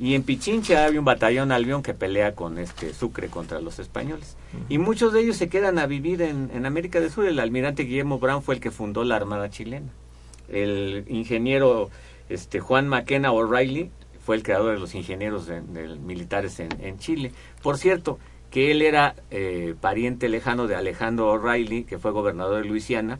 Y en Pichincha hay un batallón albión que pelea con este Sucre contra los españoles. Y muchos de ellos se quedan a vivir en, en América del Sur. El almirante Guillermo Brown fue el que fundó la Armada chilena. El ingeniero este, Juan Maquena O'Reilly fue el creador de los ingenieros de- de militares en, en Chile. Por cierto, que él era eh, pariente lejano de Alejandro O'Reilly, que fue gobernador de Luisiana,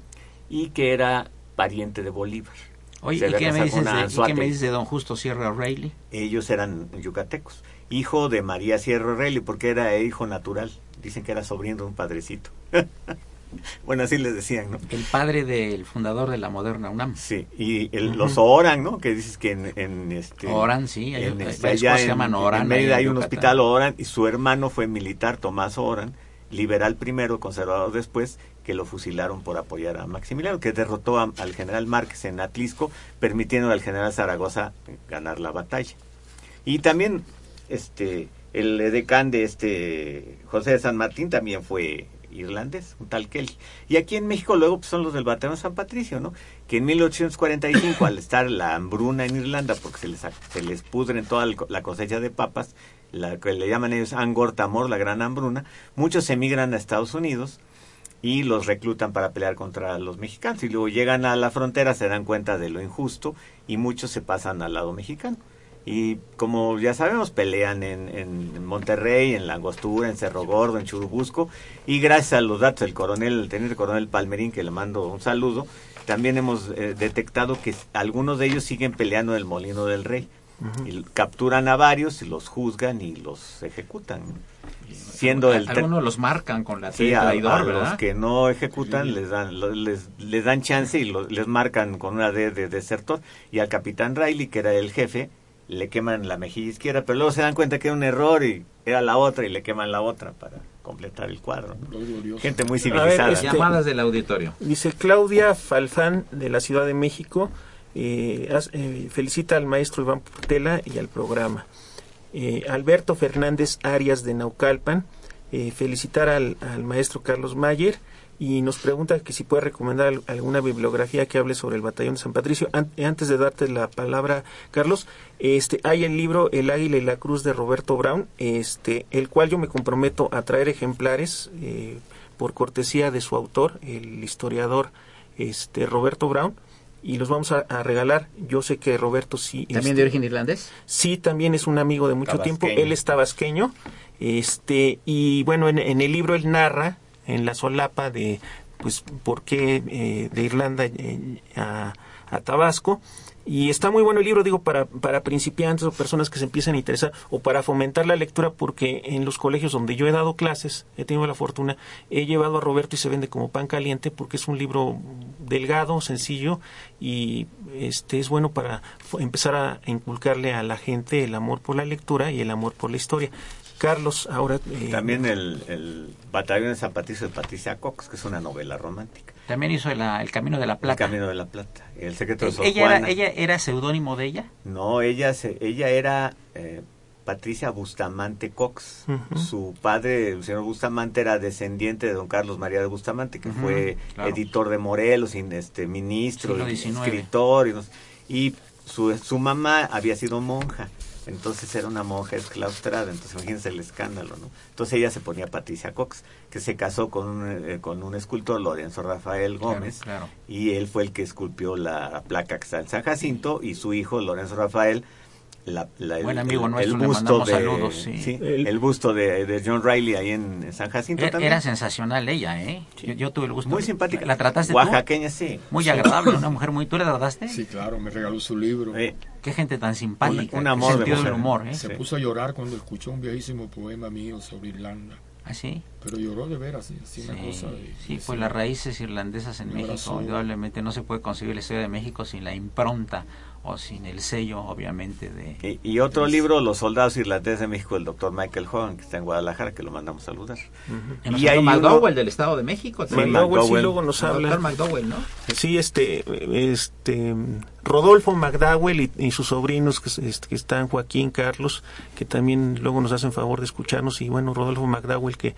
y que era pariente de Bolívar. Oye, ¿y qué, me dices de, y qué me dices de don Justo Sierra O'Reilly? Ellos eran yucatecos. Hijo de María Sierra O'Reilly, porque era hijo natural. Dicen que era sobrino de un padrecito. bueno, así les decían, ¿no? El padre del fundador de la moderna UNAM. Sí, y el- los Oran, ¿no? Que dices que en... en este, Oran, sí, hay- en, este, allá se en- llaman Oran en Mérida hay un hospital Oran y su hermano fue militar, Tomás Oran, liberal primero, conservador después, que lo fusilaron por apoyar a Maximiliano, que derrotó a- al general Márquez en Atlisco, permitiendo al general Zaragoza ganar la batalla. Y también este el edecán de este José de San Martín también fue irlandés, un tal Kelly. Y aquí en México luego pues, son los del Batallón San Patricio, ¿no? Que en 1845, al estar la hambruna en Irlanda, porque se les, se les pudren toda la cosecha de papas, la que le llaman ellos Angor Tamor, la gran hambruna, muchos emigran a Estados Unidos y los reclutan para pelear contra los mexicanos. Y luego llegan a la frontera, se dan cuenta de lo injusto y muchos se pasan al lado mexicano. Y como ya sabemos, pelean en, en Monterrey, en La Angostura, en Cerro Gordo, en Churubusco. Y gracias a los datos del coronel, el teniente coronel Palmerín, que le mando un saludo, también hemos eh, detectado que algunos de ellos siguen peleando en el Molino del Rey. Y capturan a varios y los juzgan y los ejecutan. Siendo el Algunos los marcan con la Sí, a, traidor, a ¿verdad? los que no ejecutan les dan les, les dan chance y lo- les marcan con una D de desertor y al capitán Riley que era el jefe le queman la mejilla izquierda pero luego se dan cuenta que era un error y era la otra y le queman la otra para completar el cuadro ¿no? gente muy ver, civilizada este- Llamadas del auditorio. Dice Claudia Falfán de la Ciudad de México, eh, eh, felicita al maestro Iván Portela y al programa. Eh, Alberto Fernández Arias de Naucalpan, eh, felicitar al, maestro Carlos Mayer y nos pregunta que si puede recomendar al- alguna bibliografía que hable sobre el batallón de San Patricio. An- antes de darte la palabra, Carlos, este, hay el libro El Águila y la Cruz de Roberto Brown, este, el cual yo me comprometo a traer ejemplares por cortesía de su autor, el historiador este, Roberto Brown, y los vamos a, a regalar. Yo sé que Roberto sí. ¿También este, de origen irlandés? Sí, también es un amigo de mucho Tabasqueño. tiempo. Él es tabasqueño. Este, y bueno, en, en el libro él narra en la solapa de, pues, por qué eh, de Irlanda eh, a, a Tabasco. Y está muy bueno el libro, digo, para, para principiantes o personas que se empiezan a interesar o para fomentar la lectura, porque en los colegios donde yo he dado clases, he tenido la fortuna, he llevado a Roberto y se vende como pan caliente porque es un libro delgado, sencillo y este es bueno para empezar a inculcarle a la gente el amor por la lectura y el amor por la historia. Carlos, ahora... eh, también el, el batallón de Patricio de Patricia Cox que es una novela romántica También hizo la- El Camino de la el Plata. Camino de la Plata el secreto de Sor ¿Ella Juana. era, ¿Ella era seudónimo de ella? No, ella, se, ella era eh, Patricia Bustamante Cox. Su padre, el señor Bustamante, era descendiente de don Carlos María de Bustamante, que fue claro. editor de Morelos, y, este, ministro, escritor. Y, no sé. Y su, su mamá había sido monja. Entonces era una monja exclaustrada, entonces imagínense el escándalo, ¿no? Entonces ella se ponía Patricia Cox, que se casó con un, eh, con un escultor, Lorenzo Rafael Claro, Gómez, claro. y él fue el que esculpió la placa que está en San Jacinto y su hijo Lorenzo Rafael la, la- el, Buen amigo el- nuestro, el le busto mandamos de saludos, sí. El- el busto de, de John Riley ahí en, San Jacinto Era, también era sensacional ella, ¿eh? Yo, yo tuve el gusto. muy simpática ¿La trataste tú? oaxaqueña sí Muy agradable, una mujer muy... ¿Tú la trataste? Sí, claro, me regaló su libro. Qué gente tan simpática. Un- un amor de sentido del mujer. humor, ¿eh? Se Sí. puso a llorar cuando escuchó un viejísimo poema mío sobre Irlanda. ¿Así? Pero lloró de veras, sí, así una Sí, cosa de... sí, de- pues las raíces irlandesas en México, indudablemente no se puede concebir la historia de México sin la impronta o sin el sello, obviamente, de... y, y otro libro Los soldados irlandeses de México del doctor Michael Hogan que está en Guadalajara que lo mandamos saludar Y nos y hay uno- McDowell del Estado de México. Sí, también. McDowell sí luego nos El habla. doctor McDowell, ¿no? Sí, este, este, Rodolfo McDowell y, y sus sobrinos que, este, que están Joaquín, Carlos, que también luego nos hacen favor de escucharnos y bueno, Rodolfo McDowell que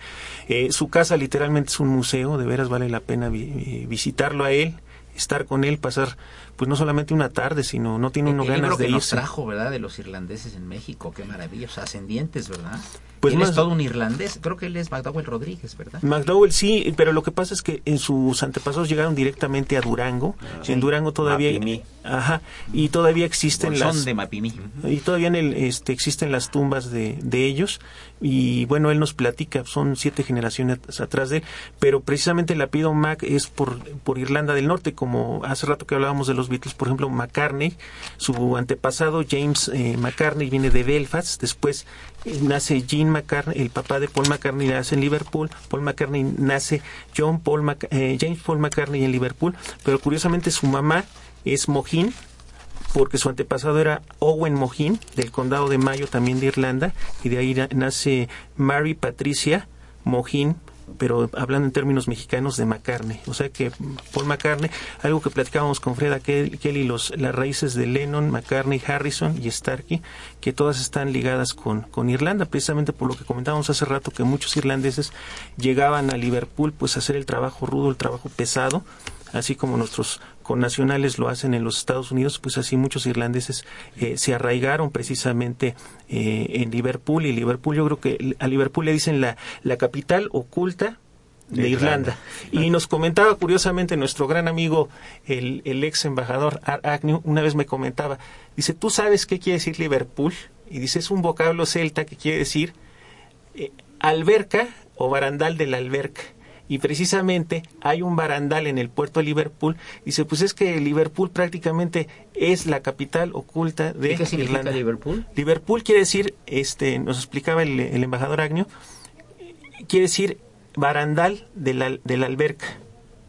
eh, su casa literalmente es un museo, de veras vale la pena vi- visitarlo a él, estar con él, pasar pues no solamente una tarde, sino no tiene uno el ganas que de nos irse. trajo, ¿verdad? De los irlandeses en México, qué maravillosos, ascendientes, ¿verdad? Pues él más- es todo un irlandés, creo que él es McDowell Rodríguez, ¿verdad? McDowell sí, pero lo que pasa es que en sus antepasados llegaron directamente a Durango. en Durango todavía, Mapimí. ajá, y todavía existen Bolsón las de Mapimí. y todavía en el, este, existen las tumbas de, de ellos y bueno él nos platica son siete generaciones atrás de él pero precisamente el apellido Mac es por, por Irlanda del Norte como hace rato que hablábamos de los Por ejemplo McCartney su antepasado James eh, McCartney viene de Belfast después eh, nace Gene McCartney el papá de Paul McCartney nace en Liverpool Paul McCartney nace John Paul eh, James Paul McCartney en Liverpool pero curiosamente su mamá es Mohin porque su antepasado era Owen Mohin, del condado de Mayo, también de Irlanda, y de ahí na- nace Mary Patricia Mohin pero hablando en términos mexicanos de McCartney. O sea que Paul McCartney, algo que platicábamos con Freda Kelly, los, las raíces de Lennon, McCartney, Harrison y Starkey, que todas están ligadas con, con Irlanda, precisamente por lo que comentábamos hace rato, que muchos irlandeses llegaban a Liverpool pues a hacer el trabajo rudo, el trabajo pesado, así como nuestros connacionales lo hacen en los Estados Unidos, pues así muchos irlandeses eh, se arraigaron precisamente eh, en Liverpool y Liverpool yo creo que a Liverpool le dicen la, la capital oculta de, Irlanda. Y nos comentaba curiosamente nuestro gran amigo, el, el ex embajador Agnew, una vez me comentaba, dice, ¿tú sabes qué quiere decir Liverpool? Y dice, es un vocablo celta que quiere decir eh, alberca o barandal de la alberca y precisamente hay un barandal en el puerto de Liverpool. Dice, pues es que Liverpool prácticamente es la capital oculta de ¿Qué significa Irlanda. Liverpool? Liverpool quiere decir, este, nos explicaba el, el embajador Agnew, quiere decir barandal de la, de la alberca.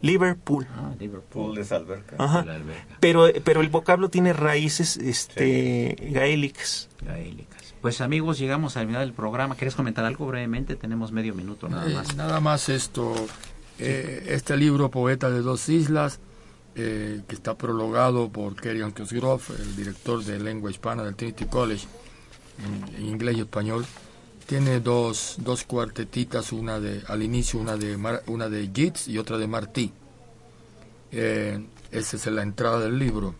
Liverpool. Ah, Liverpool. Pool es alberca. Ajá. La alberca. Pero, pero el vocablo tiene raíces este, gaélicas. Gaélicas. Pues amigos, llegamos al final del programa. ¿Quieres comentar algo brevemente? Tenemos medio minuto nada Eh, más. nada más esto, eh, este libro Poeta de dos islas, eh, que está prologado por Kerry Cosgrove, el director de lengua hispana del Trinity College, en, en inglés y español, tiene dos, dos cuartetitas, una de al inicio una de Mar- una de Yeats y otra de Martí. Eh, esa es la entrada del libro.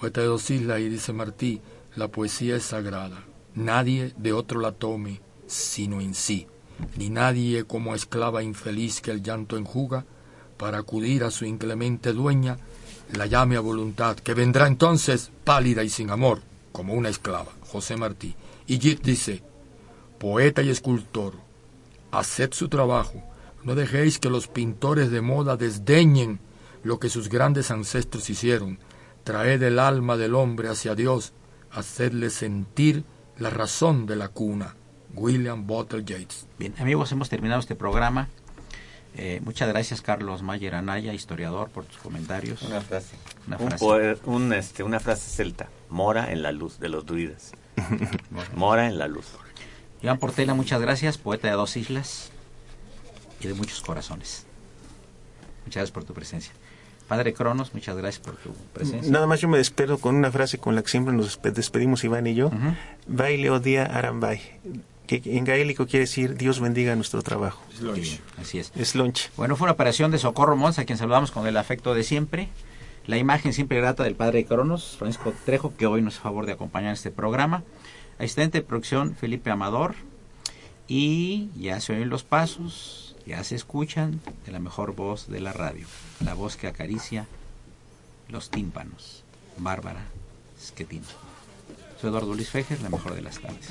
Poeta de dos islas y dice Martí, la poesía es sagrada. Nadie de otro la tome sino en sí, ni nadie como esclava infeliz que el llanto enjuga, para acudir a su inclemente dueña, la llame a voluntad, que vendrá entonces pálida y sin amor, como una esclava. José Martí. Y Yeats dice, poeta y escultor, haced su trabajo, no dejéis que los pintores de moda desdeñen lo que sus grandes ancestros hicieron, traed el alma del hombre hacia Dios, hacedle sentir la razón de la cuna. William Butler Yeats. Bien, amigos, hemos terminado este programa. Eh, muchas gracias, Carlos Mayer Anaya, historiador, por tus comentarios. Una frase. Una Un frase. poe- un, este, una frase celta. Mora en la luz de los druidas. Mora en la luz. Iván Portela, muchas gracias, poeta de dos islas y de muchos corazones. Muchas gracias por tu presencia. Padre Cronos, muchas gracias por tu presencia. Nada más yo me despido con una frase con la que siempre nos despe- despedimos Iván y yo. Ujú. Baile o día arambay. Que en gaélico quiere decir Dios bendiga nuestro trabajo. Bien, así es. Es lonche. Bueno, fue una operación de Socorro Mons, a quien saludamos con el afecto de siempre. La imagen siempre grata del padre Cronos, Francisco Trejo, que hoy nos hace favor de acompañar este programa. Asistente de producción, Felipe Amador. Y ya se oyen los pasos, ya se escuchan de la mejor voz de la radio, la voz que acaricia los tímpanos, Bárbara Schettino. Soy Eduardo Luis Fejer, la mejor de las tardes.